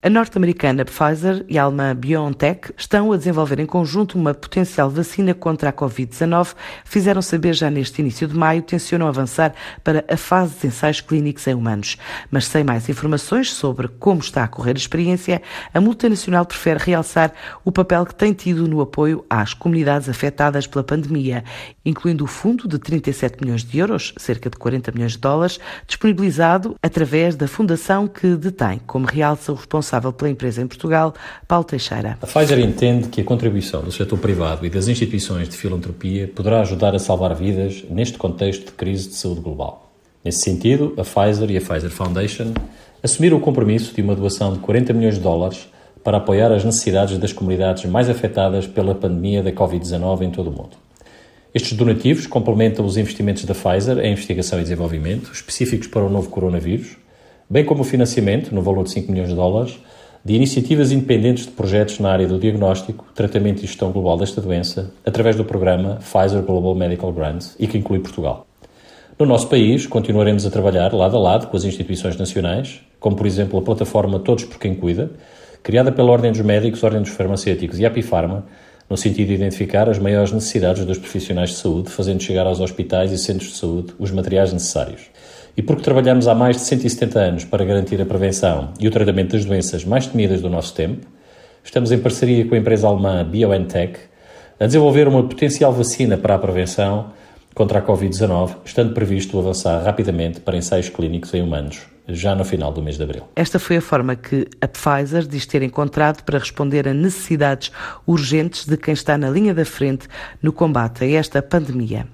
A norte-americana Pfizer e a alemã BioNTech estão a desenvolver em conjunto uma potencial vacina contra a Covid-19. Fizeram saber já neste início de maio, tencionam avançar para a fase de ensaios clínicos em humanos. Mas sem mais informações sobre como está a correr a experiência, a multinacional prefere realçar o papel que tem tido no apoio às comunidades afetadas pela pandemia, incluindo o fundo de 37 milhões de euros, cerca de 40 milhões de dólares, disponibilizado através da fundação que detém, como realça o responsável responsável pela empresa em Portugal, Paulo Teixeira. A Pfizer entende que a contribuição do setor privado e das instituições de filantropia poderá ajudar a salvar vidas neste contexto de crise de saúde global. Nesse sentido, a Pfizer e a Pfizer Foundation assumiram o compromisso de uma doação de 40 milhões de dólares para apoiar as necessidades das comunidades mais afetadas pela pandemia da Covid-19 em todo o mundo. Estes donativos complementam os investimentos da Pfizer em investigação e desenvolvimento, específicos para o novo coronavírus, bem como o financiamento, no valor de 5 milhões de dólares, de iniciativas independentes de projetos na área do diagnóstico, tratamento e gestão global desta doença, através do programa Pfizer Global Medical Grants e que inclui Portugal. No nosso país, continuaremos a trabalhar lado a lado com as instituições nacionais, como por exemplo a plataforma Todos por Quem Cuida, criada pela Ordem dos Médicos, Ordem dos Farmacêuticos e Apifarma, no sentido de identificar as maiores necessidades dos profissionais de saúde, fazendo chegar aos hospitais e centros de saúde os materiais necessários. E porque trabalhamos há mais de 170 anos para garantir a prevenção e o tratamento das doenças mais temidas do nosso tempo, estamos em parceria com a empresa alemã BioNTech a desenvolver uma potencial vacina para a prevenção contra a Covid-19, estando previsto avançar rapidamente para ensaios clínicos em humanos já no final do mês de abril. Esta foi a forma que a Pfizer diz ter encontrado para responder a necessidades urgentes de quem está na linha da frente no combate a esta pandemia.